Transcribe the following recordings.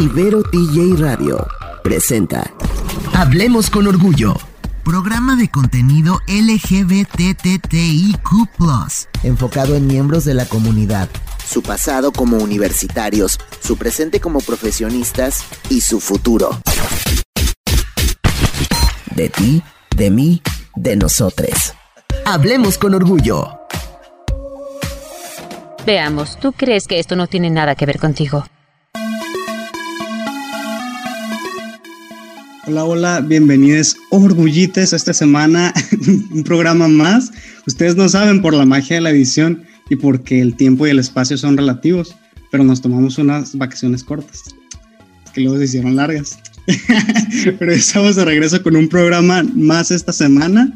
Ibero TJ Radio presenta Hablemos con Orgullo. Programa de contenido LGBTTIQ, enfocado en miembros de la comunidad, su pasado como universitarios, su presente como profesionistas y su futuro. De ti, de mí, de nosotros. Hablemos con Orgullo. Veamos, ¿tú crees que esto no tiene nada que ver contigo? Hola, hola, bienvenidos orgullites a esta semana, un programa más. Ustedes no saben por la magia de la edición y porque el tiempo y el espacio son relativos, pero nos tomamos unas vacaciones cortas, que luego se hicieron largas. pero estamos de regreso con un programa más esta semana.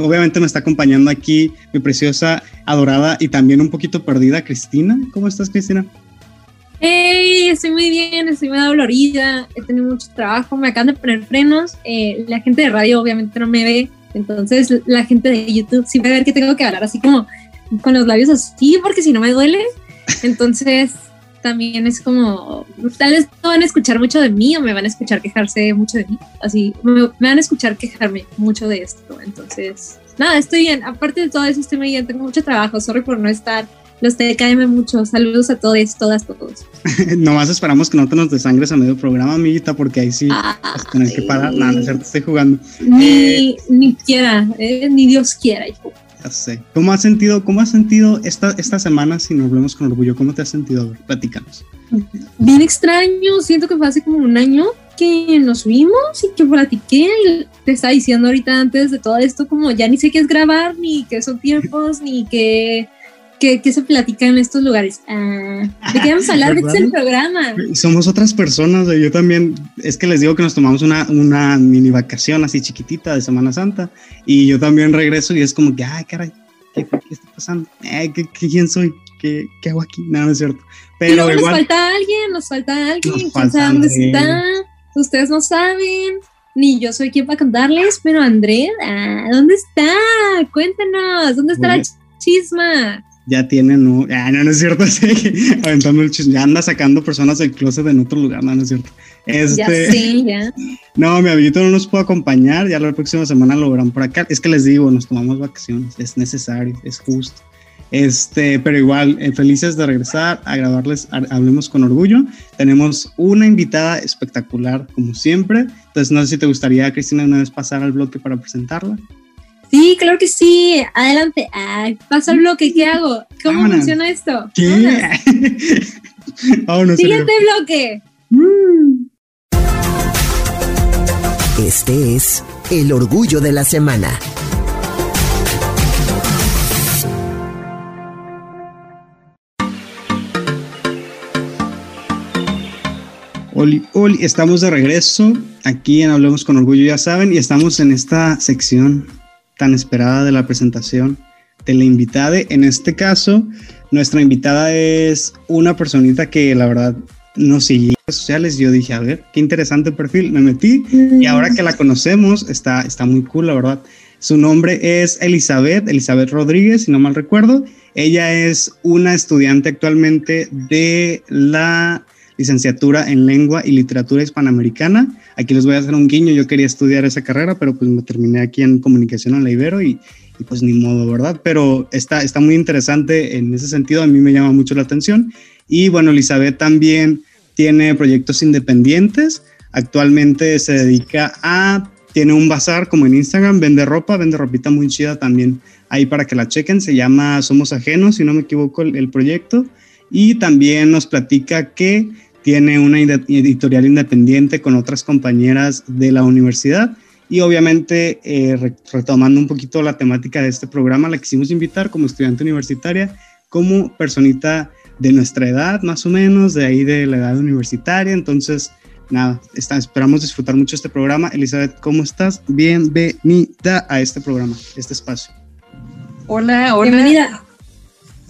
Obviamente me está acompañando aquí mi preciosa, adorada y también un poquito perdida Cristina. ¿Cómo estás, Cristina? Hey, estoy muy bien, estoy muy dolorida, he tenido mucho trabajo, me acaban de poner frenos, eh, la gente de radio obviamente no me ve, entonces la gente de YouTube sí va a ver que tengo que hablar así como con los labios así, porque si no me duele, entonces también es como, tal vez no van a escuchar mucho de mí o me van a escuchar quejarse mucho de mí, así, me, me van a escuchar quejarme mucho de esto, entonces, nada, estoy bien, aparte de todo eso estoy muy bien, tengo mucho trabajo, sorry por no estar los TKM mucho. Saludos a todos, todas, todos. Nomás esperamos que no te nos desangres a medio programa, amiguita, porque ahí sí vas a tener que parar. Nada, no cierto, estoy jugando. Ni, eh, ni quiera, eh, ni Dios quiera, hijo. Ya sé. ¿Cómo has sentido, cómo has sentido esta, esta semana, si nos hablemos con orgullo? ¿Cómo te has sentido? Platícanos. Bien extraño, siento que fue hace como un año que nos vimos y que platiqué y te estaba diciendo ahorita antes de todo esto como ya ni sé qué es grabar, ni qué son tiempos, ni qué ¿Qué, se platica en estos lugares? Ah, ¿De qué vamos a hablar? ¿De el programa? Somos otras personas. Yo también, es que les digo que nos tomamos una, una mini vacación así chiquitita de Semana Santa y yo también regreso y es como que, ay, caray, ¿qué, está pasando? ¿qué, quién soy? ¿Qué, ¿Qué, hago aquí? No, no es cierto. Pero nos falta alguien, nos falta alguien. ¿Quién sabe dónde está? Ustedes no saben ni yo soy quien para contarles, pero Andrea, ¿dónde está? Cuéntanos, ¿dónde está la chisma? Ya tienen, no, ah, no, no es cierto, aventando el chisme, ya anda sacando personas del closet en otro lugar, no, no es cierto. Este, ya sí, ya. No, mi amiguito no nos puede acompañar, ya la próxima semana lo verán por acá. Es que les digo, nos tomamos vacaciones, es necesario, es justo. Este, pero igual, eh, felices de regresar a grabarles, hablemos con orgullo. Tenemos una invitada espectacular, como siempre. Entonces, no sé si te gustaría, Cristina, una vez pasar al bloque para presentarla. Sí, claro que sí. Adelante. Ay, paso al bloque. ¿Qué hago? ¿Cómo funciona esto? ¿Qué? Siguiente bloque. Este es el orgullo de la semana. Oli, Oli, estamos de regreso aquí en Hablemos con Orgullo, ya saben, y estamos en esta sección tan esperada de la presentación de la invitada. En este caso, nuestra invitada es una personita que la verdad no sigue en redes sociales. Yo dije, a ver, qué interesante perfil. Me metí y ahora que la conocemos, está, está muy cool, la verdad. Su nombre es Elizabeth, Elizabeth Rodríguez, si no mal recuerdo. Ella es una estudiante actualmente de la licenciatura en lengua y literatura hispanoamericana. Aquí les voy a hacer un guiño, yo quería estudiar esa carrera, pero pues me terminé aquí en comunicación en la Ibero y, pues ni modo, ¿verdad? Pero está, está muy interesante en ese sentido, a mí me llama mucho la atención. Y bueno, Elizabeth también tiene proyectos independientes, actualmente se dedica a, tiene un bazar como en Instagram, vende ropa, vende ropita muy chida también ahí para que la chequen, se llama Somos Ajenos, si no me equivoco, el proyecto. Y también nos platica que tiene una editorial independiente con otras compañeras de la universidad y obviamente eh, retomando un poquito la temática de este programa, la quisimos invitar como estudiante universitaria, como personita de nuestra edad más o menos, de ahí de la edad universitaria, entonces nada, está, esperamos disfrutar mucho este programa. Elizabeth, ¿cómo estás? Bienvenida a este programa, este espacio. Hola, hola. Bienvenida.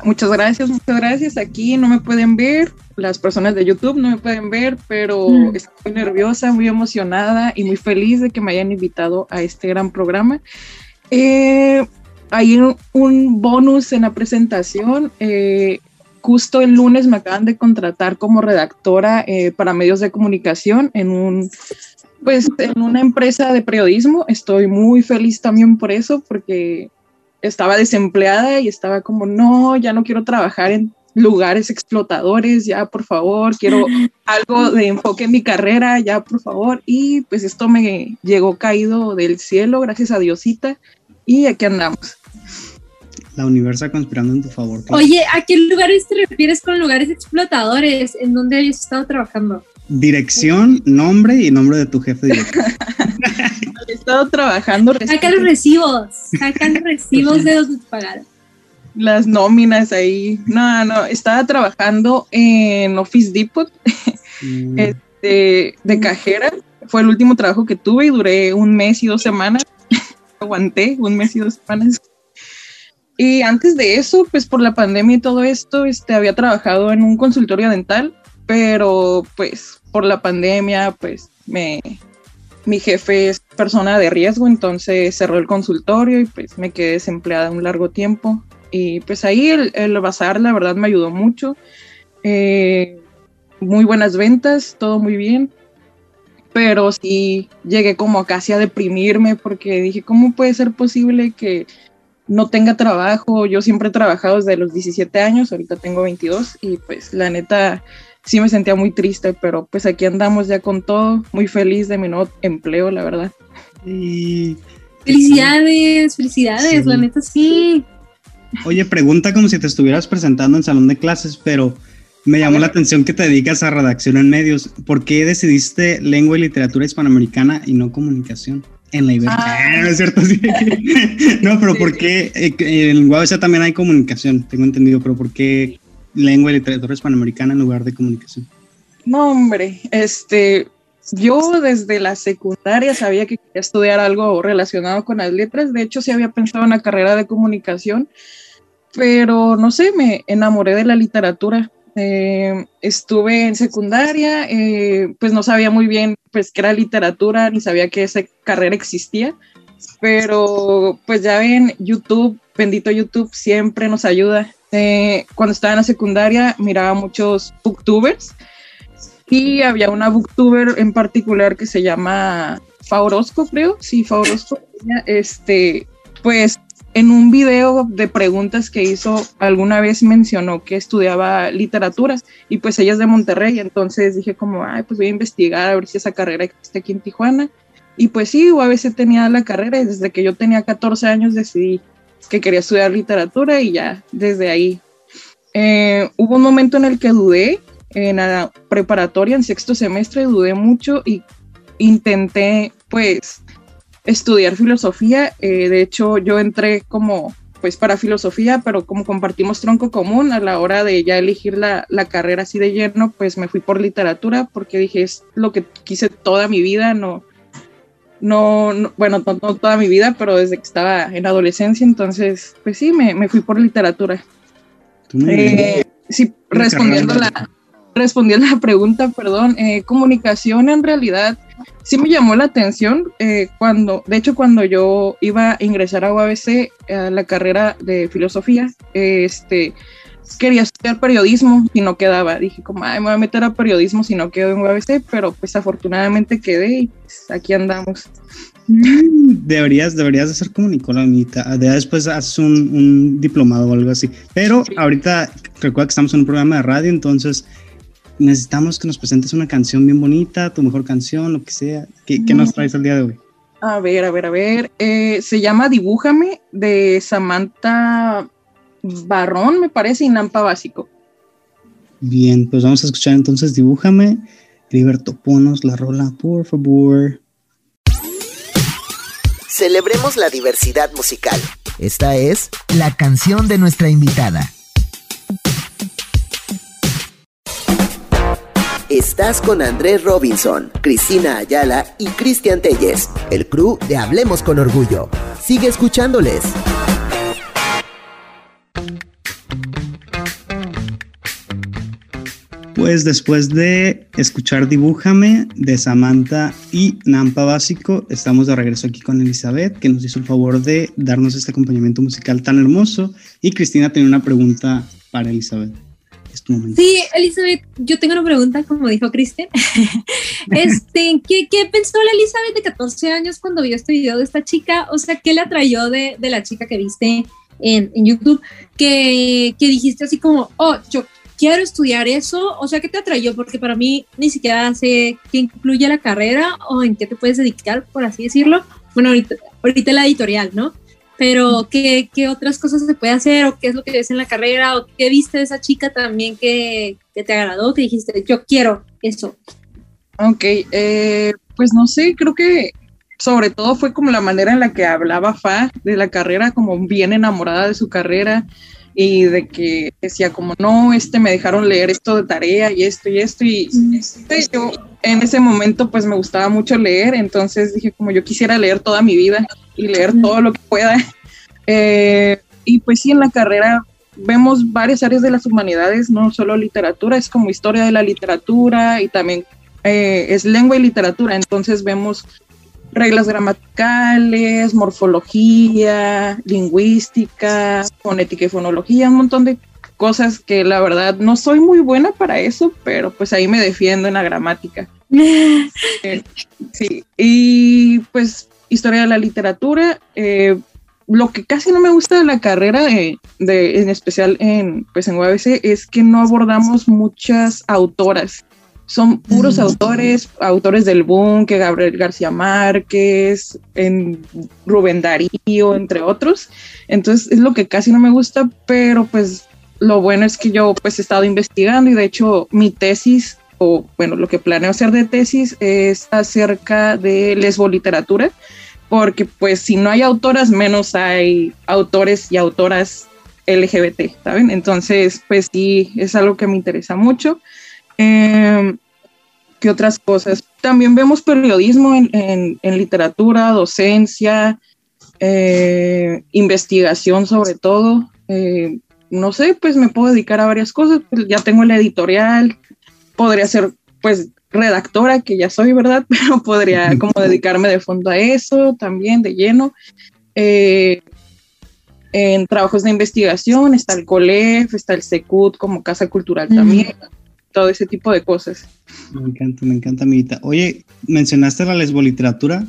Muchas gracias, muchas gracias. Aquí no me pueden ver, las personas de YouTube no me pueden ver, pero mm. estoy muy nerviosa, muy emocionada y muy feliz de que me hayan invitado a este gran programa. Eh, hay un, bonus en la presentación. Eh, justo el lunes me acaban de contratar como redactora eh, para medios de comunicación en un pues en una empresa de periodismo. Estoy muy feliz también por eso, porque estaba desempleada y estaba como, no, ya no quiero trabajar en lugares explotadores, ya por favor, quiero algo de enfoque en mi carrera, ya por favor. Y pues esto me llegó caído del cielo, gracias a Diosita, y aquí andamos. La universa conspirando en tu favor. Oye, ¿a qué lugares te refieres con lugares explotadores? ¿En dónde hayas estado trabajando? Dirección, nombre y nombre de tu jefe directo. Estado trabajando. Saca los recibos, saca los recibos de donde te pagaron. Las nóminas ahí. No, no, estaba trabajando en Office Depot mm. este, de cajera. Fue el último trabajo que tuve y duré un mes y dos semanas. Aguanté un mes y dos semanas. Y antes de eso, pues por la pandemia y todo esto, este, había trabajado en un consultorio dental, pero pues por la pandemia, pues me, mi jefe es persona de riesgo, entonces cerró el consultorio y pues me quedé desempleada un largo tiempo. Y pues ahí el, el bazar, la verdad, me ayudó mucho. Eh, muy buenas ventas, todo muy bien. Pero sí llegué como casi a deprimirme porque dije, ¿cómo puede ser posible que no tenga trabajo? Yo siempre he trabajado desde los 17 años, ahorita tengo 22 y pues la neta sí me sentía muy triste, pero pues aquí andamos ya con todo, muy feliz de mi nuevo empleo, la verdad. Y... Felicidades, felicidades, la neta sí. Oye, pregunta como si te estuvieras presentando en salón de clases, pero me llamó la atención que te dedicas a redacción en medios. ¿Por qué decidiste lengua y literatura hispanoamericana y no comunicación? En la Iberia. Ah. no es cierto, sí. no, pero ¿por qué? Eh, en UABC también hay comunicación, tengo entendido, pero ¿por qué lengua y literatura hispanoamericana en lugar de comunicación? No, hombre, este, yo desde la secundaria sabía que quería estudiar algo relacionado con las letras. De hecho, sí había pensado en la carrera de comunicación, pero no sé, me enamoré de la literatura. Eh, estuve en secundaria, eh, pues no sabía muy bien pues qué era literatura, ni sabía que esa carrera existía, pero pues ya ven, YouTube, bendito YouTube, siempre nos ayuda. Eh, cuando estaba en la secundaria miraba muchos booktubers y había una booktuber en particular que se llama Faurosco, creo, sí, Faurosco. Este, pues en un video de preguntas que hizo alguna vez mencionó que estudiaba literatura y pues ella es de Monterrey, entonces dije como, ay, pues voy a investigar a ver si esa carrera existe aquí en Tijuana. Y pues sí, veces tenía la carrera y desde que yo tenía 14 años decidí que quería estudiar literatura y ya desde ahí. Eh, hubo un momento en el que dudé en la preparatoria, en sexto semestre, dudé mucho y intenté pues estudiar filosofía. Eh, de hecho, yo entré como pues para filosofía, pero como compartimos tronco común a la hora de ya elegir la, la, carrera así de lleno, pues me fui por literatura porque dije es lo que quise toda mi vida, no, no, bueno, no, toda mi vida, pero desde que estaba en adolescencia, entonces, pues sí, me, me fui por literatura. Eh, sí, respondiendo la, respondiendo a la pregunta, perdón, eh, comunicación en realidad sí me llamó la atención eh, cuando, de hecho, cuando yo iba a ingresar a UABC, a la carrera de filosofía, este, quería estudiar periodismo y no quedaba. Dije, como, Ay, me voy a meter a periodismo si no quedo en UABC, pero pues afortunadamente quedé y pues, aquí andamos. Mm, deberías, deberías de ser como Nicola Ya después haces un, diplomado o algo así. Pero ahorita recuerda que estamos en un programa de radio, entonces necesitamos que nos presentes una canción bien bonita, tu mejor canción, lo que sea. ¿Qué, qué nos traes el día de hoy? A ver, a ver, a ver. Eh, se llama Dibújame de Samantha Barrón, me parece, y Nampa Básico. Bien, pues vamos a escuchar entonces Dibújame. Liberto, ponos la rola, por favor. Celebremos la diversidad musical. Esta es la canción de nuestra invitada. Estás con Andrés Robinson, Cristina Ayala y Cristian Telles, el crew de Hablemos con Orgullo. Sigue escuchándoles. Pues después de escuchar Dibújame de Samantha y Nampa Básico, estamos de regreso aquí con Elizabeth, que nos hizo el favor de darnos este acompañamiento musical tan hermoso. Y Cristina tiene una pregunta para Elizabeth. Sí, Elizabeth, yo tengo una pregunta, como dijo Cristian. este, ¿qué, ¿qué, pensó la Elizabeth de 14 años cuando vio este video de esta chica? O sea, ¿qué le atrayó de la chica que viste en, en YouTube? Que, que dijiste así como, oh, yo quiero estudiar eso, o sea, ¿qué te atrayó? Porque para mí ni siquiera sé qué incluye la carrera o en qué te puedes dedicar, por así decirlo. Bueno, ahorita, ahorita la editorial, ¿no? Pero ¿qué, ¿qué, otras cosas se puede hacer o qué es lo que ves en la carrera o qué viste de esa chica también que, que te agradó, que dijiste, yo quiero eso. Ok, eh, pues no sé, creo que sobre todo fue como la manera en la que hablaba Fa de la carrera, como bien enamorada de su carrera y de que decía como no, este me dejaron leer esto de tarea y esto y esto y este, yo en ese momento pues me gustaba mucho leer, entonces dije como yo quisiera leer toda mi vida y leer todo lo que pueda. Eh, y pues sí, en la carrera vemos varias áreas de las humanidades, no solo literatura, es como historia de la literatura y también eh, es lengua y literatura, entonces vemos reglas gramaticales, morfología, lingüística, fonética y fonología, un montón de cosas que la verdad no soy muy buena para eso, pero pues ahí me defiendo en la gramática. Eh, sí, y pues historia de la literatura, eh, lo que casi no me gusta de la carrera, de, en especial en, pues en UABC, es que no abordamos muchas autoras son puros mm. autores, autores del boom, que Gabriel García Márquez, en Rubén Darío, entre otros. Entonces es lo que casi no me gusta, pero pues lo bueno es que yo pues he estado investigando y de hecho mi tesis o bueno, lo que planeo hacer de tesis es acerca de lesboliteratura, porque pues si no hay autoras, menos hay autores y autoras LGBT, ¿saben? Entonces, pues sí, es algo que me interesa mucho. Eh, ¿Qué otras cosas? También vemos periodismo en, literatura, docencia, eh, investigación sobre todo. Eh, no sé, pues me puedo dedicar a varias cosas. Pues, ya tengo la editorial, podría ser pues redactora, que ya soy, ¿verdad? Pero podría como dedicarme de fondo a eso también, de lleno. en trabajos de investigación está el COLEF, está el SECUT como Casa Cultural también todo ese tipo de cosas. Me encanta, me encanta, amiguita. Oye, mencionaste la lesboliteratura.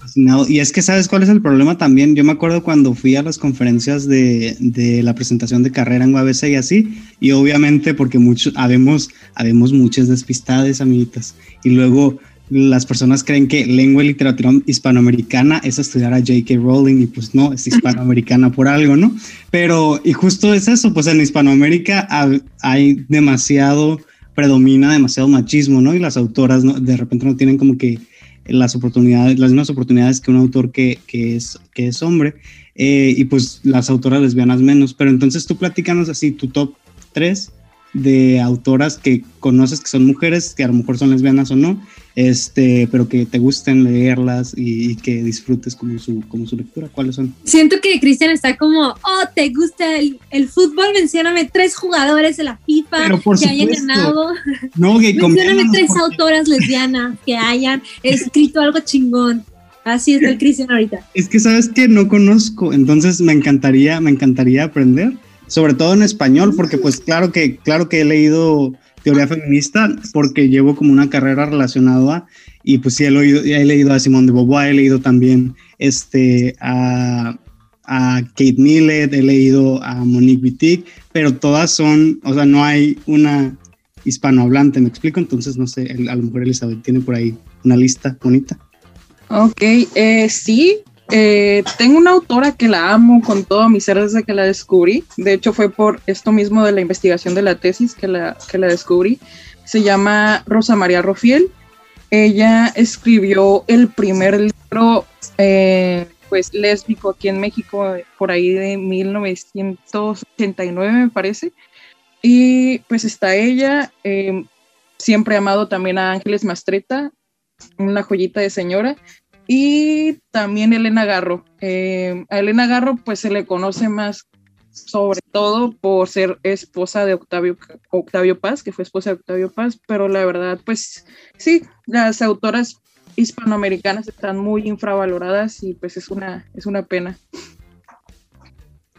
Fascinado. Y es que, ¿sabes cuál es el problema también? Yo me acuerdo cuando fui a las conferencias de, de la presentación de carrera en UABC y así, y obviamente porque muchos, habemos, habemos muchas despistades, amiguitas. Y luego las personas creen que lengua y literatura hispanoamericana es estudiar a J.K. Rowling y pues no, es hispanoamericana por algo, ¿no? Pero, y justo es eso, pues en Hispanoamérica hay demasiado, predomina demasiado machismo, ¿no? Y las autoras de repente no tienen como que las oportunidades, las mismas oportunidades que un autor que, que es, que es hombre, eh, y pues las autoras lesbianas menos. Pero entonces tú platícanos así tu top 3 de autoras que conoces que son mujeres, que a lo mejor son lesbianas o no, este, pero que te gusten leerlas y, que disfrutes como su, como su lectura. ¿Cuáles son? Siento que Cristian está como, oh, ¿te gusta el, el, fútbol? Mencióname tres jugadores de la FIFA que hayan ganado. No, que Mencióname tres autoras lesbianas que hayan escrito algo chingón. Así es el Cristian ahorita. Es que sabes que no conozco, entonces me encantaría, me encantaría aprender sobre todo en español, porque pues claro que, claro que he leído teoría feminista porque llevo como una carrera relacionada y pues sí he leído, he leído a Simone de Beauvoir, he leído también este, a, a Kate Millett, he leído a Monique Wittig, pero todas son, o sea, no hay una hispanohablante, ¿me explico? Entonces, no sé, a lo mejor Elizabeth tiene por ahí una lista bonita. Ok, eh, sí, eh, tengo una autora que la amo con todo mi ser desde que la descubrí. De hecho, fue por esto mismo de la investigación de la tesis que la, que la descubrí. Se llama Rosa María Rofiel. Ella escribió el primer libro eh, pues lésbico aquí en México por ahí de 1989 me parece. Y pues está ella. Eh, siempre amado también a Ángeles Mastreta, una joyita de señora y también Elena Garro. Eh, a Elena Garro pues se le conoce más sobre todo por ser esposa de Octavio, Octavio Paz, que fue esposa de Octavio Paz, pero la verdad pues sí, las autoras hispanoamericanas están muy infravaloradas y pues es una, es una pena.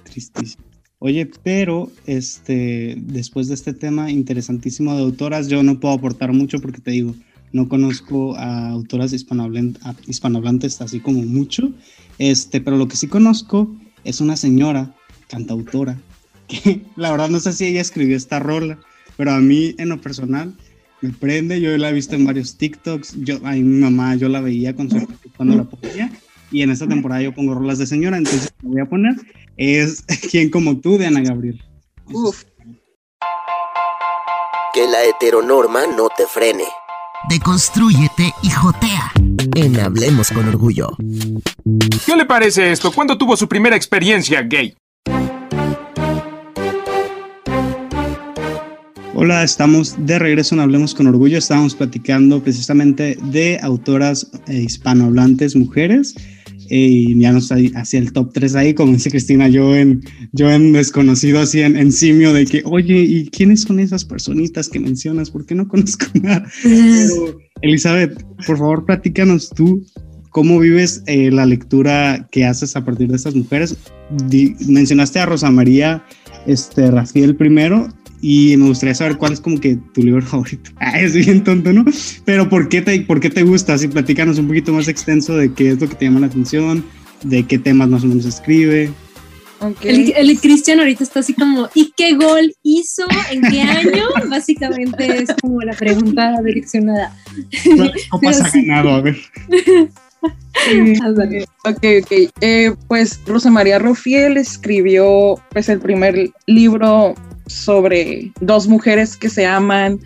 Tristísimo. Oye, pero este, después de este tema interesantísimo de autoras, yo no puedo aportar mucho porque te digo, no conozco a autoras hispanohablantes así como mucho, este, pero lo que sí conozco es una señora cantautora que la verdad no sé si ella escribió esta rola, pero a mí en lo personal me prende, yo la he visto en varios TikToks, yo, a mi mamá yo la veía con su cuando la ponía y en esta temporada yo pongo rolas de señora, entonces me voy a poner es Quien como tú de Ana Gabriel. Uf. Que la heteronorma no te frene. Deconstrúyete y jotea. En Hablemos con Orgullo. ¿Qué le parece esto? ¿Cuándo tuvo su primera experiencia gay? Hola, estamos de regreso en Hablemos con Orgullo. Estábamos platicando precisamente de autoras eh, hispanohablantes mujeres y ya no estoy hacia el top 3 ahí, como dice Cristina, yo en, yo en desconocido, así en, en, simio, de que, oye, ¿y quiénes son esas personitas que mencionas? ¿Por qué no conozco nada? Pero, Elizabeth, por favor, platícanos tú, ¿cómo vives eh, la lectura que haces a partir de estas mujeres? mencionaste a Rosa María este, Rafael primero, y me gustaría saber cuál es como que tu libro favorito. Ah, es bien tonto, ¿no? Pero ¿por qué te, por qué te gusta? Así platícanos un poquito más extenso de qué es lo que te llama la atención, de qué temas más o menos escribe. Okay. El, el Cristian ahorita está así como, ¿y qué gol hizo? ¿En qué año? Básicamente es como la pregunta direccionada. ¿Cómo has ganado? A ver. ok, ok. Eh, pues Rosa María Rofiel escribió pues el primer libro sobre dos mujeres que se aman,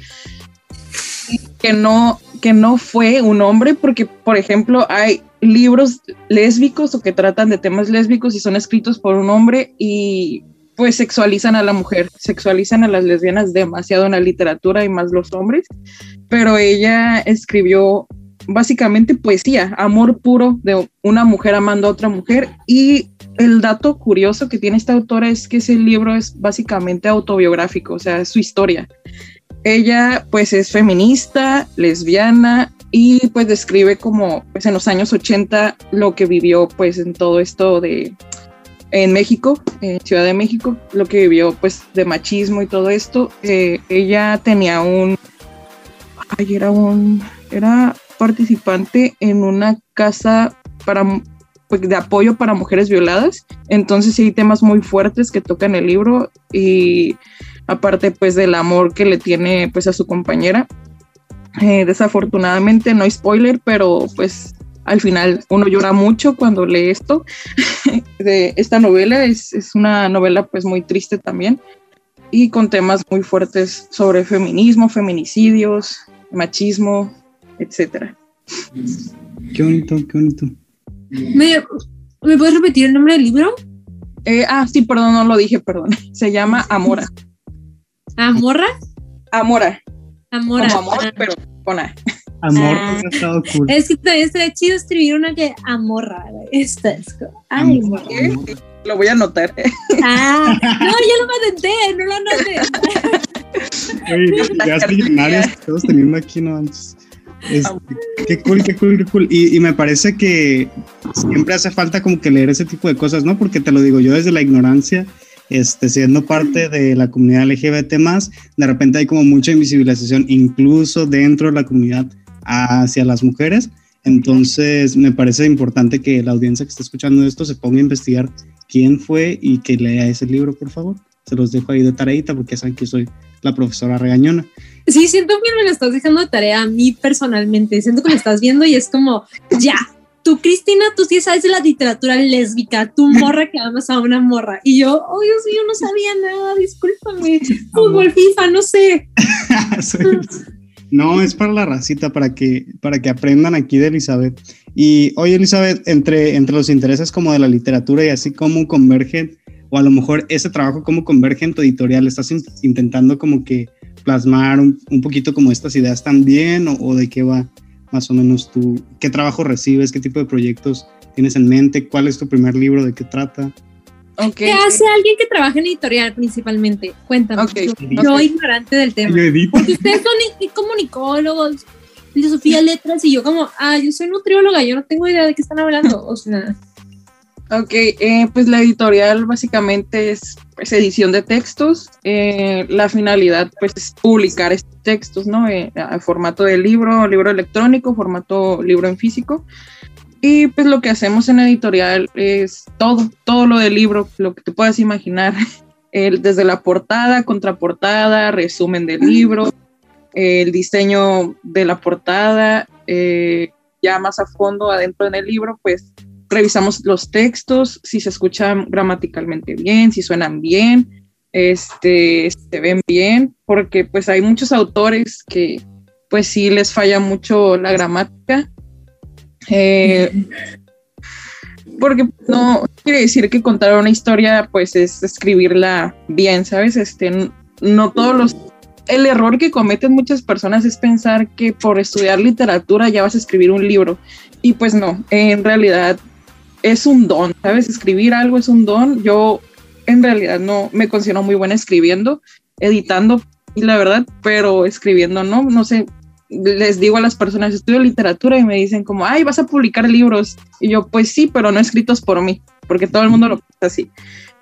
que no, que no fue un hombre, porque, por ejemplo, hay libros lésbicos o que tratan de temas lésbicos y son escritos por un hombre y pues sexualizan a la mujer, sexualizan a las lesbianas demasiado en la literatura y más los hombres, pero ella escribió básicamente poesía, amor puro de una mujer amando a otra mujer y el dato curioso que tiene esta autora es que ese libro es básicamente autobiográfico, o sea, es su historia. Ella pues es feminista, lesbiana y pues describe como pues en los años 80 lo que vivió pues en todo esto de en México, en Ciudad de México, lo que vivió pues de machismo y todo esto. Eh, ella tenía un, ay, era un, era participante en una casa para de apoyo para mujeres violadas. Entonces sí hay temas muy fuertes que tocan el libro y aparte pues del amor que le tiene pues a su compañera. Eh, desafortunadamente no hay spoiler, pero pues al final uno llora mucho cuando lee esto. de esta novela es, es, una novela pues muy triste también y con temas muy fuertes sobre feminismo, feminicidios, machismo, etcétera. Qué bonito, qué bonito. ¿Me, puedes repetir el nombre del libro? Eh, ah, sí, perdón, no lo dije, perdón. Se llama Amora. ¿Amorra? Amora. Amora. Como amor, pero con A. Amor, ah. estado cool. Es que también estaría chido escribir una que amorra. Esta es. Ay, Lo voy a anotar. Ah, no, ya lo patenté, no lo anoté. Oye, ya estoy millonarios que estamos teniendo aquí, ¿no? Antes. Este, qué cool, qué cool, qué cool. Y, me parece que siempre hace falta como que leer ese tipo de cosas, ¿no? Porque te lo digo yo desde la ignorancia, este, siendo parte de la comunidad LGBT de repente hay como mucha invisibilización, incluso dentro de la comunidad hacia las mujeres. Entonces, me parece importante que la audiencia que está escuchando esto se ponga a investigar quién fue y que lea ese libro, por favor. Se los dejo ahí de tareita porque saben que soy la profesora regañona. Sí, siento que me lo estás dejando de tarea a mí personalmente. Siento que me estás viendo y es como, ya, tú, Cristina, tú sí sabes de la literatura lésbica, tú morra que amas a una morra. Y yo, oh Dios mío, no sabía nada, discúlpame. Fútbol, FIFA, no sé. no, es para la racita, para que, para que aprendan aquí de Elizabeth. Y oye, Elizabeth, entre, entre los intereses como de la literatura y así como convergen, o a lo mejor ese trabajo como converge en tu editorial, estás intentando como que plasmar un, poquito como estas ideas también o, de qué va más o menos tú, qué trabajo recibes, qué tipo de proyectos tienes en mente, cuál es tu primer libro, de qué trata. ¿Qué hace alguien que trabaja en editorial principalmente? Cuéntame. Yo, ignorante del tema. Porque ustedes son comunicólogos, filosofía, letras, y yo como, ah, yo soy nutrióloga, yo no tengo idea de qué están hablando. O sea. Ok, eh, pues la editorial básicamente es pues, edición de textos. Eh, la finalidad pues es publicar estos textos, ¿no? Eh, a formato de libro, libro electrónico, formato libro en físico. Y pues lo que hacemos en editorial es todo, todo lo del libro, lo que te puedas imaginar, el, desde la portada, contraportada, resumen del libro, el diseño de la portada, ya más a fondo adentro en el libro, pues revisamos los textos, si se escuchan gramaticalmente bien, si suenan bien, este, se ven bien, porque pues hay muchos autores que pues sí les falla mucho la gramática. Eh, porque no quiere decir que contar una historia pues es escribirla bien, ¿sabes? Este, no todos los... El error que cometen muchas personas es pensar que por estudiar literatura ya vas a escribir un libro. Y pues no, en realidad es un don, ¿sabes? Escribir algo es un don. Yo en realidad no me considero muy buena escribiendo, editando, y la verdad, pero escribiendo no, no sé. Les digo a las personas, estudio literatura y me dicen como, ay, vas a publicar libros. Y yo, pues sí, pero no escritos por mí, porque todo el mundo lo piensa así.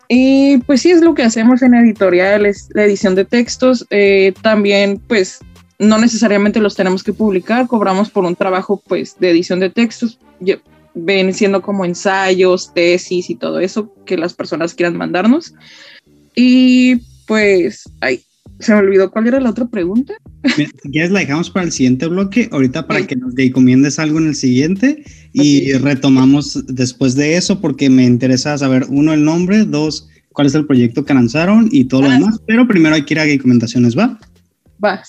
Y pues sí, es lo que hacemos en editoriales, la edición de textos. Eh, también, pues, no necesariamente los tenemos que publicar, cobramos por un trabajo, pues, de edición de textos. Ven siendo como ensayos, tesis y todo eso que las personas quieran mandarnos. Y pues, ay, se me olvidó cuál era la otra pregunta. si quieres la dejamos para el siguiente bloque, ahorita para que nos recomiendes algo en el siguiente y retomamos después de eso porque me interesa saber, uno, el nombre, dos, cuál es el proyecto que lanzaron y todo lo ah. demás, pero primero hay que ir a Gay Recomendaciones, ¿va? Va.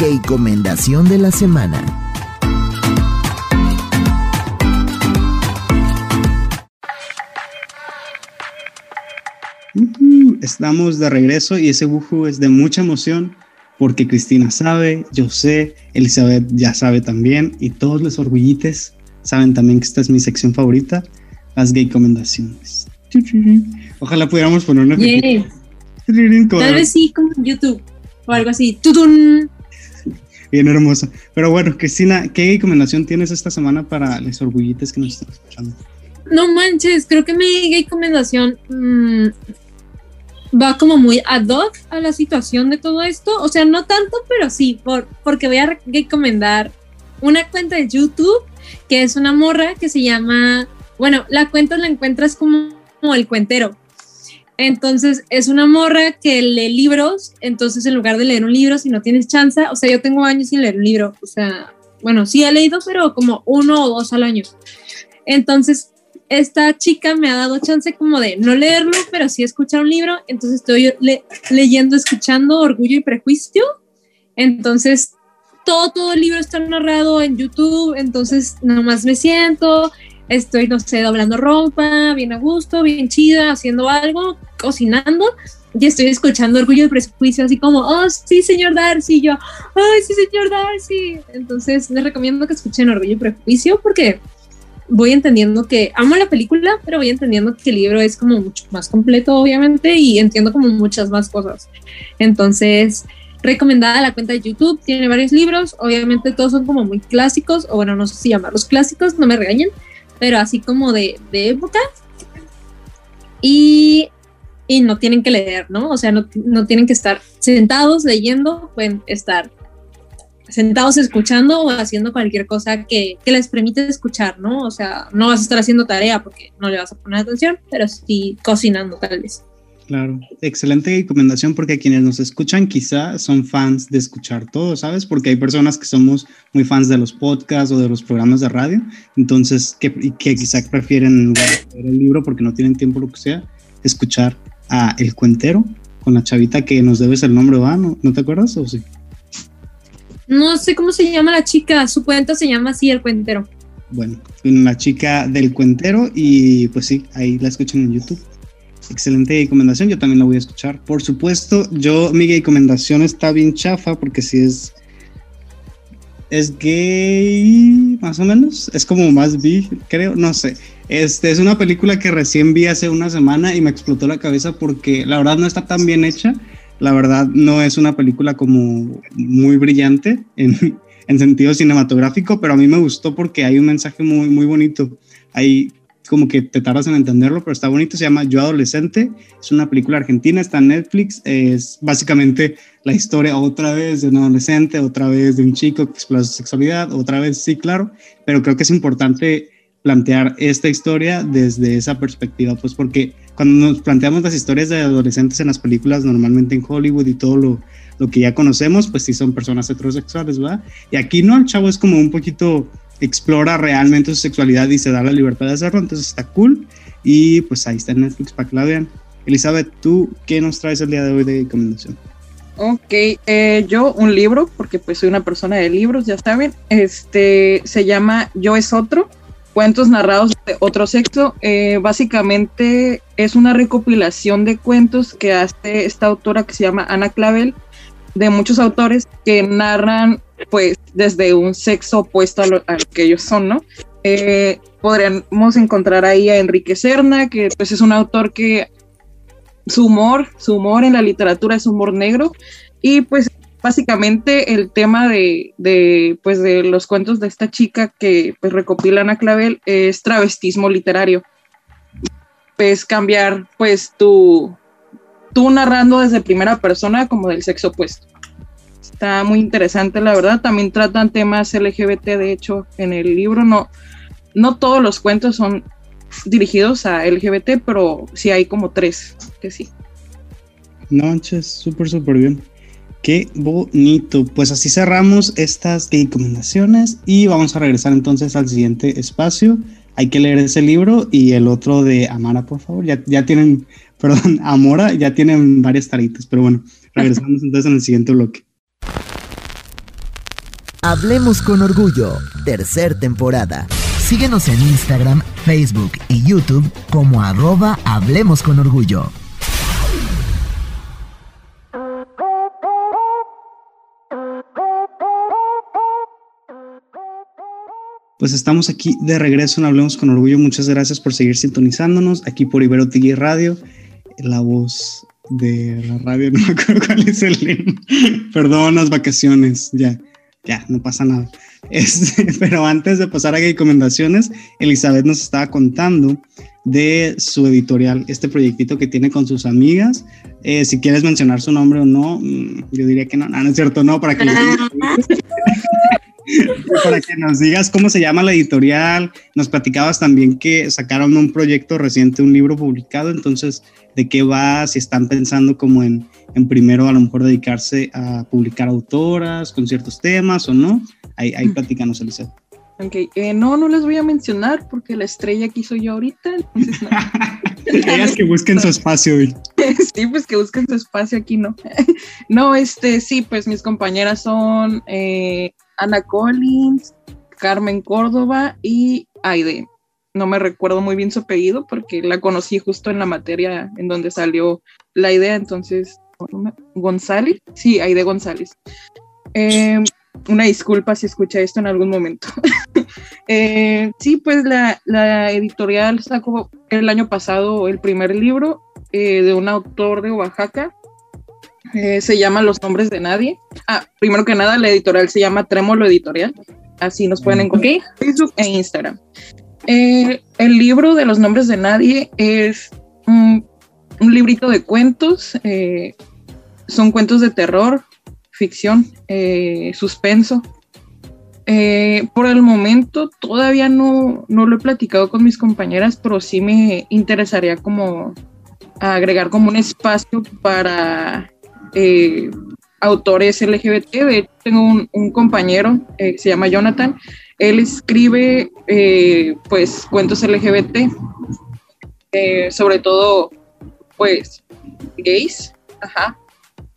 Gay Recomendación de la semana. Estamos de regreso y ese buju es de mucha emoción porque Cristina sabe, yo sé, Elizabeth ya sabe también y todos los orgullites saben también que esta es mi sección favorita, las gay recomendaciones. Ojalá pudiéramos poner una... Tal vez sí, como YouTube o algo así. Bien hermosa. Pero bueno, Cristina, ¿qué recomendación tienes esta semana para los orgullites que nos están escuchando? No manches, creo que mi recomendación mmm, va como muy ad hoc a la situación de todo esto. O sea, no tanto, pero sí, por, porque voy a recomendar una cuenta de YouTube que es una morra que se llama, bueno, la cuenta la encuentras como, como el cuentero. Entonces es una morra que lee libros, entonces en lugar de leer un libro, si no tienes chance, o sea, yo tengo años sin leer un libro, o sea, bueno, sí he leído, pero como uno o dos al año. Entonces esta chica me ha dado chance como de no leerlo, pero sí escuchar un libro. Entonces estoy leyendo, escuchando Orgullo y Prejuicio. Entonces, todo, todo el libro está narrado en YouTube. Entonces, nomás me siento, estoy, no sé, doblando ropa, bien a gusto, bien chida, haciendo algo, cocinando. Y estoy escuchando Orgullo y Prejuicio, así como, oh, sí, señor Darcy. yo, ay, sí, señor Darcy. Entonces, les recomiendo que escuchen Orgullo y Prejuicio porque voy entendiendo que amo la película, pero voy entendiendo que el libro es como mucho más completo, obviamente, y entiendo como muchas más cosas. Entonces, recomendada la cuenta de YouTube, tiene varios libros, obviamente todos son como muy clásicos, o bueno, no sé si llamarlos clásicos, no me regañen, pero así como de, de época. Y, y, no tienen que leer, ¿no? O sea, no, no tienen que estar sentados leyendo, pueden estar sentados escuchando o haciendo cualquier cosa que, que, les permite escuchar, ¿no? O sea, no vas a estar haciendo tarea porque no le vas a poner atención, pero sí cocinando tal vez. Claro, excelente recomendación porque quienes nos escuchan quizá son fans de escuchar todo, ¿sabes? Porque hay personas que somos muy fans de los podcasts o de los programas de radio, entonces que, que quizá prefieren leer el libro porque no tienen tiempo, lo que sea, escuchar a El Cuentero con la chavita que nos debes el nombre, ¿va? ¿No, ¿no te acuerdas o sí? No sé cómo se llama la chica, su cuenta se llama así El Cuentero. Bueno, la chica del Cuentero y pues sí, ahí la escuchan en YouTube. Excelente recomendación, yo también la voy a escuchar. Por supuesto, yo mi recomendación está bien chafa porque si es es gay, más o menos. Es como más bi, creo, no sé. Este es una película que recién vi hace una semana y me explotó la cabeza porque la verdad no está tan bien hecha. La verdad no es una película como muy brillante en, en sentido cinematográfico, pero a mí me gustó porque hay un mensaje muy, muy bonito. hay como que te tardas en entenderlo, pero está bonito, se llama Yo Adolescente, es una película argentina, está en Netflix, es básicamente la historia otra vez de un adolescente, otra vez de un chico que explora su sexualidad, otra vez, sí, claro, pero creo que es importante plantear esta historia desde esa perspectiva, pues porque cuando nos planteamos las historias de adolescentes en las películas, normalmente en Hollywood y todo lo, lo que ya conocemos, pues sí son personas heterosexuales, ¿verdad? Y aquí no, el chavo es como un poquito explora realmente su sexualidad y se da la libertad de hacerlo, entonces está cool y pues ahí está en Netflix para que la vean. Elizabeth, ¿tú qué nos traes el día de hoy de recomendación? Ok, eh, yo un libro, porque pues soy una persona de libros, ya saben, este se llama Yo es otro, cuentos narrados de otro sexo. Eh, básicamente es una recopilación de cuentos que hace esta autora que se llama Ana Clavel, de muchos autores que narran pues desde un sexo opuesto al, que ellos son, ¿no? Eh, podríamos encontrar ahí a Enrique Serna, que pues es un autor que su humor, su humor en la literatura es humor negro y pues básicamente el tema de, de, pues de los cuentos de esta chica que pues recopilan a Clavel es travestismo literario. Es cambiar pues tu, tú narrando desde primera persona como del sexo opuesto. Está muy interesante, la verdad. También tratan temas LGBT, de hecho, en el libro. No, no todos los cuentos son dirigidos a LGBT, pero sí hay como tres que sí. No, manches, súper, súper bien. Qué bonito. Pues así cerramos estas recomendaciones y vamos a regresar entonces al siguiente espacio. Hay que leer ese libro y el otro de Amara, por favor. Ya, ya tienen, perdón, Amora, ya tienen varias taritas, pero bueno, regresamos entonces en el siguiente bloque. Hablemos con Orgullo, tercer temporada. Síguenos en Instagram, Facebook y YouTube como arroba Hablemos con Orgullo. Pues estamos aquí de regreso en Hablemos con Orgullo. Muchas gracias por seguir sintonizándonos aquí por Ibero TV Radio, la voz de la radio, no me acuerdo cuál es el Perdón las vacaciones, ya ya, no pasa nada. Este, pero antes de pasar a recomendaciones, Elizabeth nos estaba contando de su editorial, este proyectito que tiene con sus amigas. Eh, si quieres mencionar su nombre o no, mm, yo diría que no, no, no es cierto, no, para que, para que nos digas cómo se llama la editorial. Nos platicabas también que sacaron un proyecto reciente, un libro publicado, entonces, ¿de qué va? Si están pensando como en en primero a lo mejor dedicarse a publicar autoras con ciertos temas o no. Ahí, ahí platícanos, Elisa. Ok, eh, no, no les voy a mencionar porque la estrella aquí soy yo ahorita, entonces no. Ellas que busquen su espacio. sí, pues que busquen su espacio aquí, ¿no? no, este, sí, pues mis compañeras son eh, Ana Collins, Carmen Córdoba y Aide. No me recuerdo muy bien su apellido porque la conocí justo en la materia en donde salió la idea, entonces González, sí, Aide González. Eh, una disculpa si escucha esto en algún momento. Eh, sí, pues la, editorial sacó el año pasado el primer libro eh, de un autor de Oaxaca. Se llama Los Nombres de Nadie. Ah, primero que nada, la editorial se llama Trémolo Editorial. Así nos pueden encontrar en Facebook e Instagram. el libro de Los Nombres de Nadie es un librito de cuentos son cuentos de terror, ficción, eh, suspenso. Eh, por el momento todavía no, no, lo he platicado con mis compañeras, pero sí me interesaría como agregar como un espacio para eh, autores LGBT. De hecho, tengo un, un compañero, se llama Jonathan, él escribe pues cuentos LGBT, sobre todo pues gays, ajá,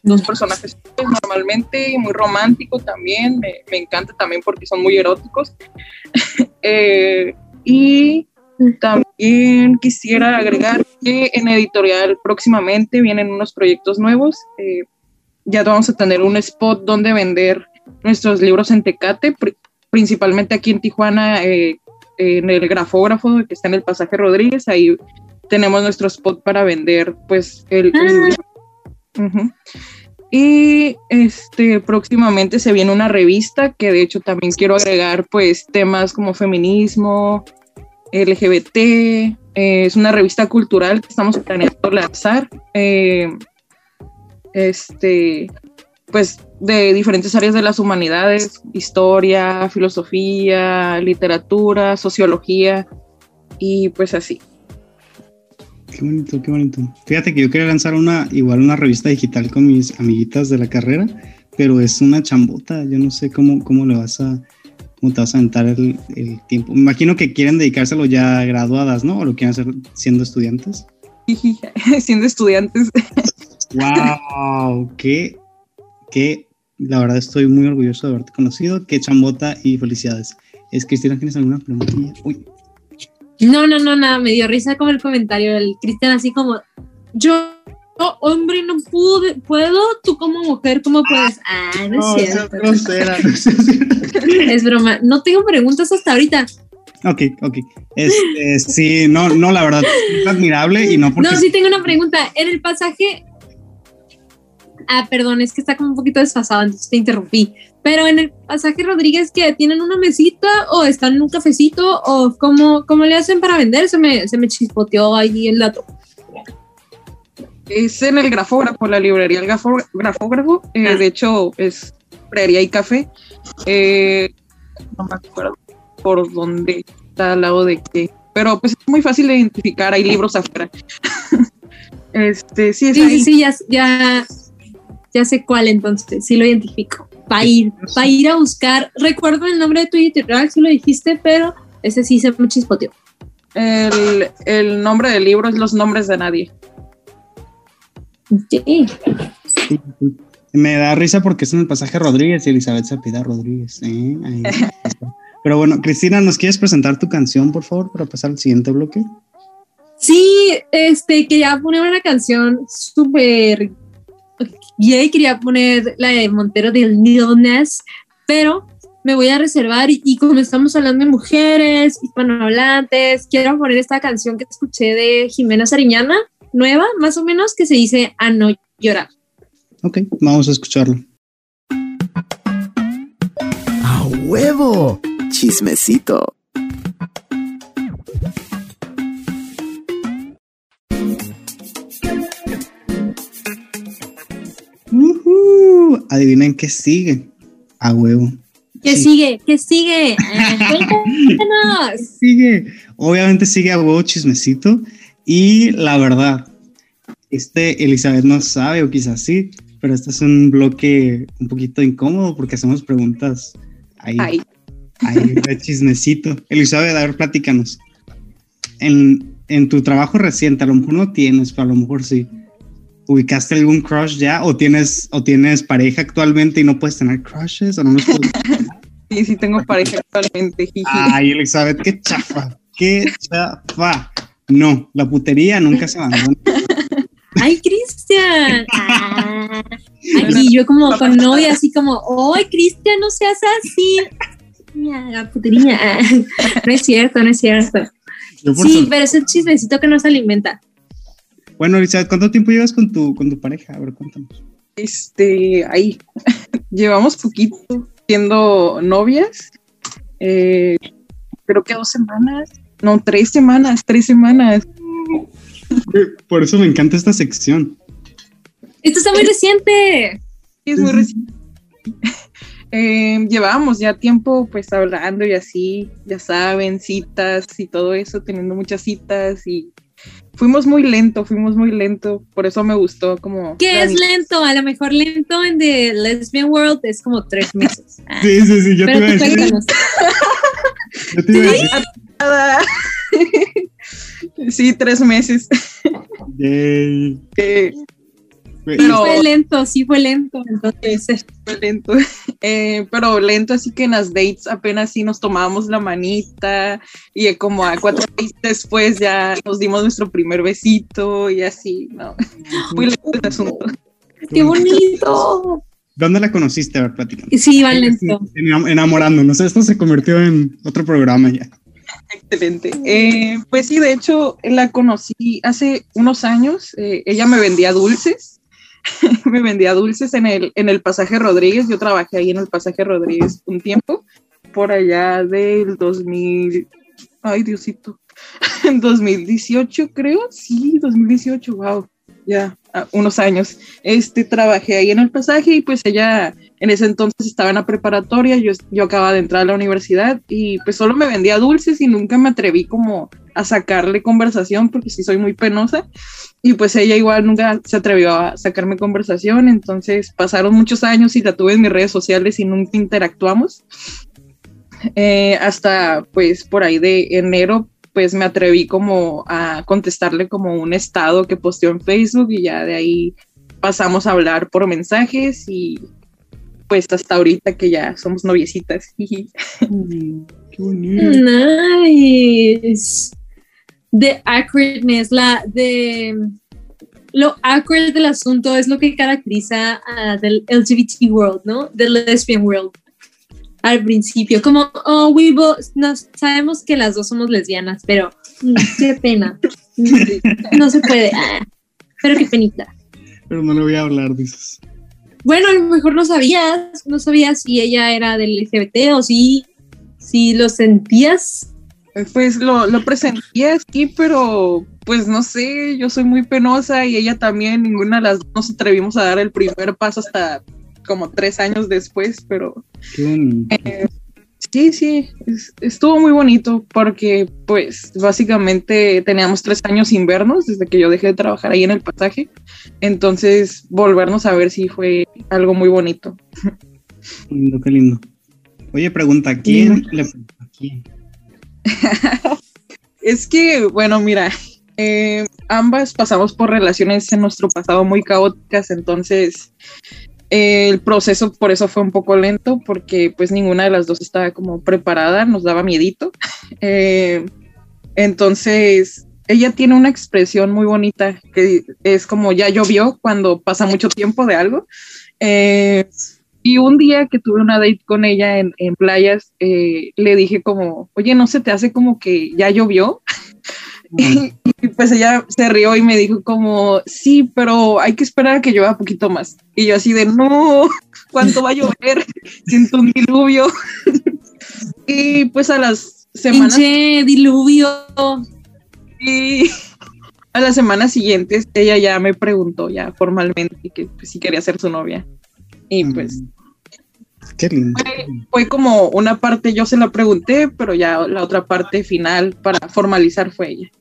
dos personajes normalmente, muy romántico también, me, encanta también porque son muy eróticos. Eh, y también quisiera agregar que en editorial próximamente vienen unos proyectos nuevos. Eh, ya vamos a tener un spot donde vender nuestros libros en Tecate, principalmente aquí en Tijuana, eh, en el grafógrafo que está en el pasaje Rodríguez. Ahí tenemos nuestro spot para vender pues el, ah. Y este próximamente se viene una revista que de hecho también quiero agregar pues temas como feminismo, LGBT, eh, es una revista cultural que estamos planeando lanzar. Eh, este, pues de diferentes áreas de las humanidades, historia, filosofía, literatura, sociología y pues así. Qué bonito, qué bonito. Fíjate que yo quería lanzar una, igual una revista digital con mis amiguitas de la carrera, pero es una chambota. Yo no sé cómo, cómo le vas a, cómo te vas a aventar el, el tiempo. Me imagino que quieren dedicárselo ya graduadas, ¿no? O lo quieren hacer siendo estudiantes. siendo estudiantes. ¡Wow! ¡Qué, qué! La verdad estoy muy orgulloso de haberte conocido. ¡Qué chambota y felicidades! Es Cristina, ¿tienes alguna pregunta? Uy. No, no, no, nada, me dio risa con el comentario del Cristian, así como, yo, hombre, no pude, puedo, como mujer, ¿cómo puedes? Ah, no, es cierto. es broma, no tengo preguntas hasta ahorita. Ok, ok. Este, sí, no, no, la verdad, es admirable y no porque... No, sí tengo una pregunta. En el pasaje... Ah, perdón, es que está como un poquito desfasado, entonces te interrumpí. Pero en el pasaje Rodríguez, que ¿Tienen una mesita o están en un cafecito o cómo, cómo le hacen para vender? Se me, se me chispoteó ahí el dato. Es en el grafógrafo, la librería El Grafógrafo. Eh, ah. De hecho, es librería y café. Eh, no me acuerdo por dónde está al lado de qué. Pero pues es muy fácil de identificar, hay libros afuera. este, sí, sí, sí, ya, ya, ya sé cuál entonces, sí lo identifico para ir, para ir a buscar. Recuerdo el nombre de tu editorial, si lo dijiste, pero ese sí se me chispoteó. El, el nombre del libro es Los nombres de nadie. Sí. Me da risa porque es en el pasaje Rodríguez y Elizabeth Zapida Rodríguez. ¿eh? Pero bueno, Cristina, ¿nos quieres presentar tu canción, por favor, para pasar al siguiente bloque? Sí, este, quería poner una canción súper y quería poner la de Montero del Ness, pero me voy a reservar y, como estamos hablando de mujeres, hispanohablantes, quiero poner esta canción que escuché de Jimena Sariñana, nueva, más o menos, que se dice A no llorar. Ok, vamos a escucharlo. ¡A huevo! Chismecito. adivinen qué sigue. A huevo. ¿Qué sigue? ¿Qué sigue? sigue. Obviamente sigue a huevo chismecito. Y la verdad, este Elizabeth no sabe, o quizás sí, pero este es un bloque un poquito incómodo porque hacemos preguntas ahí. Ahí, de chismecito. Elizabeth, a ver, platícanos. En, en tu trabajo reciente, a lo mejor no tienes, pero a lo mejor sí ¿Ubicaste algún crush ya? ¿O tienes, o tienes pareja actualmente y no puedes tener crushes? ¿O no sí, sí tengo pareja actualmente. Ay, Elizabeth, qué chafa. Qué chafa. No, la putería nunca se abandona. Ay, Cristian. Ah. y yo como con novia, así como, ¡ay, Cristian, no seas así! La putería. No es cierto, no es cierto. Sí, pero es el chismecito que nos alimenta. Bueno, Elizabeth, ¿cuánto tiempo llevas con tu, con tu pareja? A ver, cuéntanos. Este, ahí, llevamos poquito siendo novias. Eh, creo que dos semanas. No, tres semanas, tres semanas. Por eso me encanta esta sección. Esto está muy reciente. Sí, es muy reciente. Eh, llevábamos ya tiempo pues hablando y así, ya saben, citas y todo eso, teniendo muchas citas y fuimos muy lento, fuimos muy lento, por eso me gustó como... ¿Qué es lento? A lo mejor lento en The Lesbian World es como tres meses. sí, sí, sí, yo te iba a decir. sí, tres meses. Yay. Eh, pero, fue lento, sí fue lento, entonces. Fue lento, eh, pero lento, así que en las dates apenas sí nos tomábamos la manita y como a cuatro meses después ya nos dimos nuestro primer besito y así, ¿no? Muy lento el asunto. ¡Qué bonito! ¿Dónde la conociste? A ver, platicando. Sí, va lento. Enamorándonos, esto se convirtió en otro programa ya. Excelente. Eh, pues sí, de hecho, la conocí hace unos años. Eh, ella me vendía dulces me vendía dulces en el, en el pasaje Rodríguez. Yo trabajé ahí en el pasaje Rodríguez un tiempo, por allá del 2000, ay Diosito, en 2018, creo. Sí, 2018, wow. Ya, unos años. Este, trabajé ahí en el pasaje y pues ella en ese entonces estaba en la preparatoria, yo, yo acababa de entrar a la universidad y pues solo me vendía dulces y nunca me atreví como a sacarle conversación porque sí soy muy penosa y pues ella igual nunca se atrevió a sacarme conversación, entonces pasaron muchos años y la tuve en mis redes sociales y nunca interactuamos. Eh, hasta pues por ahí de enero pues me atreví como a contestarle como un estado que posteó en Facebook y ya de ahí pasamos a hablar por mensajes y pues hasta ahorita que ya somos noviecitas. Qué bonito. Nice. The awkwardness, la de lo awkward del asunto es lo que caracteriza a del LGBT world, ¿no? Del lesbian world. Al principio, como, oh, we both, sabemos que las dos somos lesbianas, pero mm, qué pena. no se puede. Ah, pero qué penita. Pero no le voy a hablar, dices. Bueno, a lo mejor no sabías, no sabías si ella era del LGBT o si, si lo sentías. Pues lo, lo presenté aquí, pero pues no sé, yo soy muy penosa y ella también, ninguna de las dos nos atrevimos a dar el primer paso hasta como tres años después, pero... Eh, sí, sí, estuvo muy bonito porque pues básicamente teníamos tres años sin vernos desde que yo dejé de trabajar ahí en el pasaje, entonces volvernos a ver sí fue algo muy bonito. Lindo, qué lindo. Oye, pregunta, ¿quién le quién? es que, bueno, mira, eh, ambas pasamos por relaciones en nuestro pasado muy caóticas, entonces el proceso por eso fue un poco lento, porque pues ninguna de las dos estaba como preparada, nos daba miedito. Eh, entonces, ella tiene una expresión muy bonita que es como ya llovió cuando pasa mucho tiempo de algo. y un día que tuve una date con ella en, en playas, le dije como, oye, ¿no se te hace como que ya llovió? Y, pues ella se rió y me dijo como, sí, pero hay que esperar a que llueva poquito más. Y yo así de, no, ¿cuánto va a llover? Siento un diluvio. y pues a las semanas... Pinche diluvio. Y a las semanas siguientes ella ya me preguntó ya formalmente que pues, si quería ser su novia. Y pues... Qué lindo. Fue, como una parte yo se la pregunté, pero ya la otra parte final para formalizar fue ella.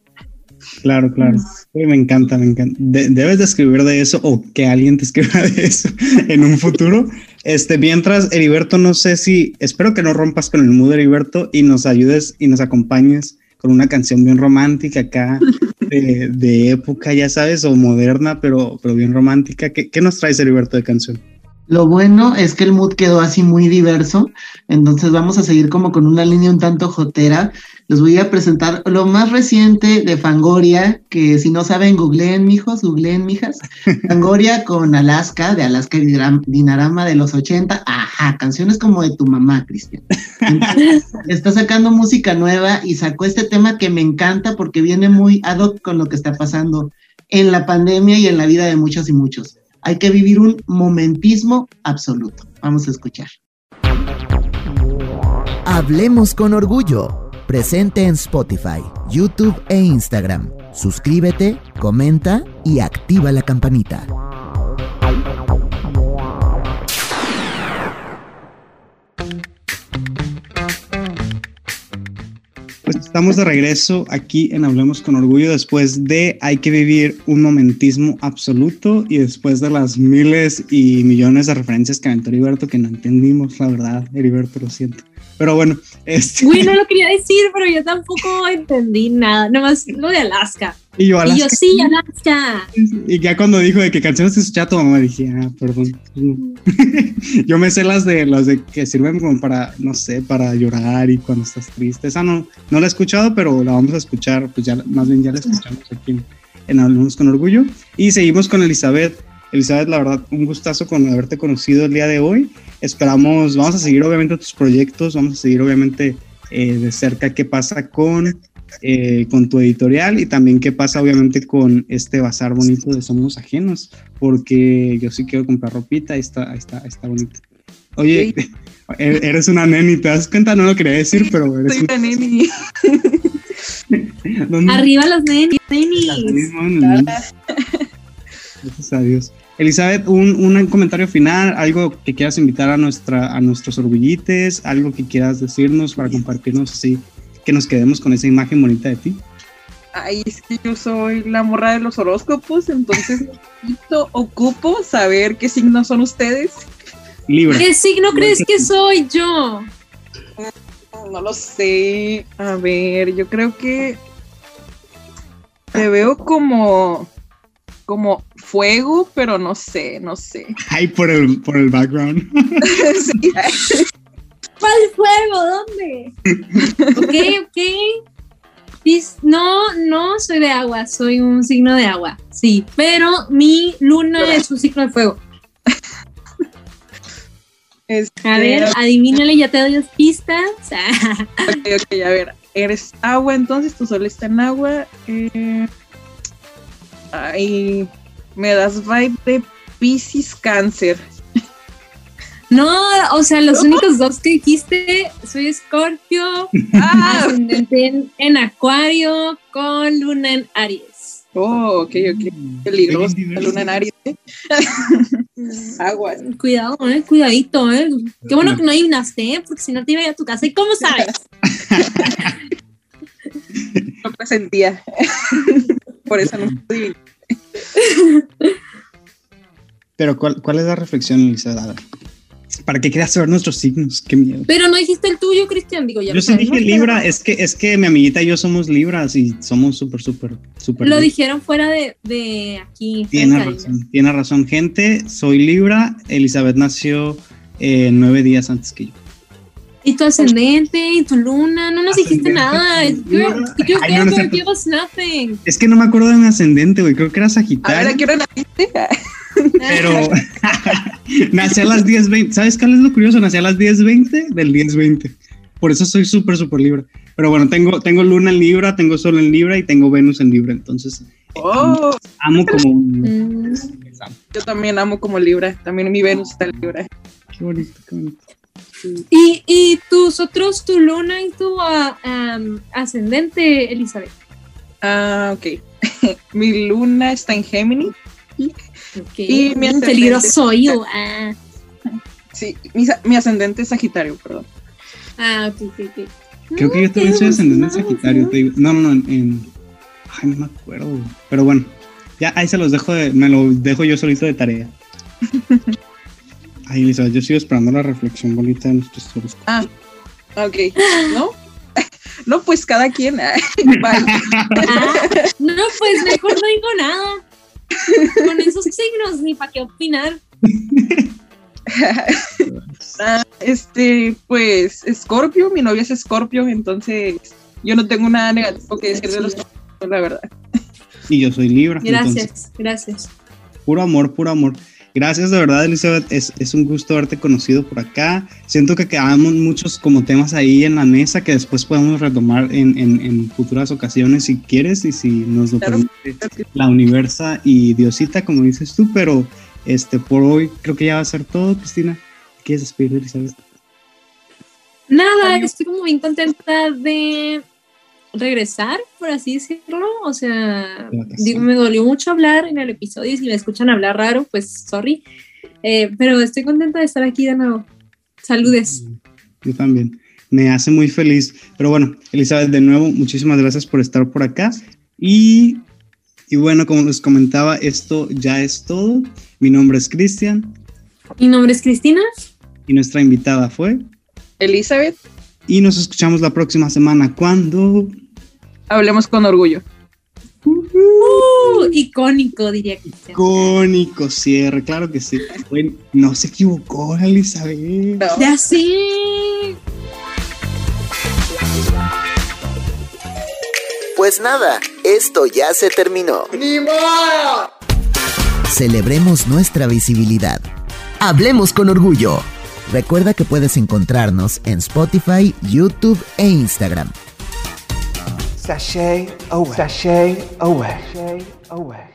Claro, claro. me encanta, me encanta. debes de escribir de eso o que alguien te escriba de eso en un futuro. Este, mientras, Heriberto, no sé si, espero que no rompas con el mood, Heriberto, y nos ayudes y nos acompañes con una canción bien romántica acá, de, época, ya sabes, o moderna, pero, pero bien romántica. ¿Qué, ¿Qué nos traes, Heriberto, de canción? Lo bueno es que el mood quedó así muy diverso, entonces vamos a seguir como con una línea un tanto jotera. Les voy a presentar lo más reciente de Fangoria, que si no saben, googleen, mijos, googleen, mijas. Fangoria con Alaska, de Alaska Dinarama de los 80. Ajá, canciones como de tu mamá, Cristian. Está sacando música nueva y sacó este tema que me encanta porque viene muy ad hoc con lo que está pasando en la pandemia y en la vida de muchos y muchos. Hay que vivir un momentismo absoluto. Vamos a escuchar. Hablemos con orgullo. Presente en Spotify, YouTube e Instagram. Suscríbete, comenta y activa la campanita. Estamos de regreso aquí en Hablemos con Orgullo después de Hay que vivir un momentismo absoluto y después de las miles y millones de referencias que aventó Heriberto que no entendimos, la verdad, Heriberto, lo siento. Pero bueno, este... Uy, no lo quería decir, pero yo tampoco entendí nada, nomás lo de Alaska. Y yo, Alaska. Y yo, sí, Alaska. Y ya cuando dijo de qué canciones te escuchaba tu mamá, dije, ah, perdón. yo me sé las de las de que sirven como para, no sé, para llorar y cuando estás triste. Esa no, no la he escuchado, pero la vamos a escuchar, pues ya, más bien ya la escuchamos aquí en, en Hablamos con Orgullo. Y seguimos con Elizabeth. Elizabeth, la verdad, un gustazo con haberte conocido el día de hoy. Esperamos, vamos a seguir obviamente tus proyectos, vamos a seguir obviamente eh, de cerca qué pasa con eh, con tu editorial y también qué pasa obviamente con este bazar bonito de Somos Ajenos, porque yo sí quiero comprar ropita, ahí está, ahí está, está bonito. Oye, eres una neni, ¿te das cuenta? No lo quería decir, pero eres Soy una neni. Arriba los nenis. Gracias a Dios. Elizabeth, un, un, comentario final, algo que quieras invitar a, nuestra, a nuestros orgullites, algo que quieras decirnos para compartirnos así, que nos quedemos con esa imagen bonita de ti. Ay, es que yo soy la morra de los horóscopos, entonces necesito, ocupo saber qué signos son ustedes. Libra. ¿Qué signo crees que soy yo? No lo sé. A ver, yo creo que te veo como como fuego, pero no sé, no sé. Ay, por el, por el background. sí. ¿Cuál fuego? ¿Dónde? ok, ok. No, no soy de agua, soy un signo de agua, sí, pero mi luna es un signo de fuego. Este... A ver, adivínale, ya te doy las pistas. ok, ok, a ver, eres agua, entonces tu sol está en agua. Eh, Ay, me das vibe de Pisces Cáncer. No, o sea, los únicos dos que dijiste, soy Escorpio, ah. ascendente en, Acuario, con luna en Aries. Oh, ok, ok. Peligroso, luna en Aries. ¿eh? Agua. Cuidado, eh, cuidadito, eh. Qué bueno que no adivinaste, ¿eh? porque si no te iba a ir a tu casa. ¿Y cómo sabes? no presentía. Por eso no Pero ¿cuál, ¿cuál, es la reflexión, Elisa? ¿Para qué querías saber nuestros signos? Qué miedo. Pero no dijiste el tuyo, Cristian. Digo, ya yo sí dije Libra, es que, es que mi amiguita y yo somos Libras y somos súper, súper, súper. Lo dijeron fuera de, de aquí. Tiene razón, tiene razón. Gente, soy Libra. Elizabeth nació eh, nueve días antes que yo. ¿Y tu ascendente? ¿Y tu luna? No nos dijiste nada. Girl, nothing. Es que no me acuerdo de mi ascendente, güey. Creo que era Sagitario. ¿A qué? Pero nací a las 10.20. ¿Sabes cuál es lo curioso? Nací a las 10.20 del 10.20. Por eso soy súper, súper libre. Pero bueno, tengo, tengo luna en Libra, tengo sol en Libra y tengo Venus en Libra. Entonces, oh. amo, como... Mm. Yo también amo como Libra. También mi Venus está en Libra. Qué bonito, qué bonito. Y, y tus otros, tu luna y tu uh, ascendente, Elizabeth. Ah, ok. mi luna está en Géminis. Okay. Y mi ascendente. Peligroso yo. Ah. Sí, mi, mi, ascendente es Sagitario, perdón. Ah, ok, ok, ok. Creo que yo también soy ascendente en Sagitario. Te digo. No, no, no, en, Ay, no me acuerdo. Pero bueno, ya ahí se los dejo, de, me lo dejo yo solito de tarea. Ay, Lisa, yo sigo esperando la reflexión bonita de nuestros historias. Ah, ok. ¿No? No, pues cada quien. Ah, no, pues mejor no digo nada. Con esos signos, ni para qué opinar. Ah, este, pues, Scorpio, mi novia es Scorpio, entonces yo no tengo nada negativo que decir de los la verdad. Y yo soy Libra. Gracias, gracias. Puro amor, puro amor. Gracias de verdad, Elizabeth. Es, es, un gusto haberte conocido por acá. Siento que quedamos muchos como temas ahí en la mesa que después podemos retomar en, en, en futuras ocasiones si quieres y si nos lo permite la universa y Diosita, como dices tú. Pero este por hoy creo que ya va a ser todo, Cristina. ¿Quieres despedir, Elizabeth? Nada, estoy como bien contenta de regresar, por así decirlo. O sea, digo, me dolió mucho hablar en el episodio y si me escuchan hablar raro, pues sorry. Eh, pero estoy contenta de estar aquí de nuevo. Saludes. Yo también. Me hace muy feliz. Pero bueno, Elizabeth, de nuevo, muchísimas gracias por estar por acá. Y, y bueno, como les comentaba, esto ya es todo. Mi nombre es Cristian. Mi nombre es Cristina. Y nuestra invitada fue Elizabeth. Y nos escuchamos la próxima semana cuando hablemos con orgullo. Uh, icónico, diría que. Icónico cierre, claro que sí. Bueno, no se equivocó, Elizabeth. Ya sí. Pues nada, esto ya se terminó. ¡Ni modo! Celebremos nuestra visibilidad. Hablemos con orgullo. Recuerda que puedes encontrarnos en Spotify, YouTube e Instagram. Sashay away. Sashay away. Sashay away.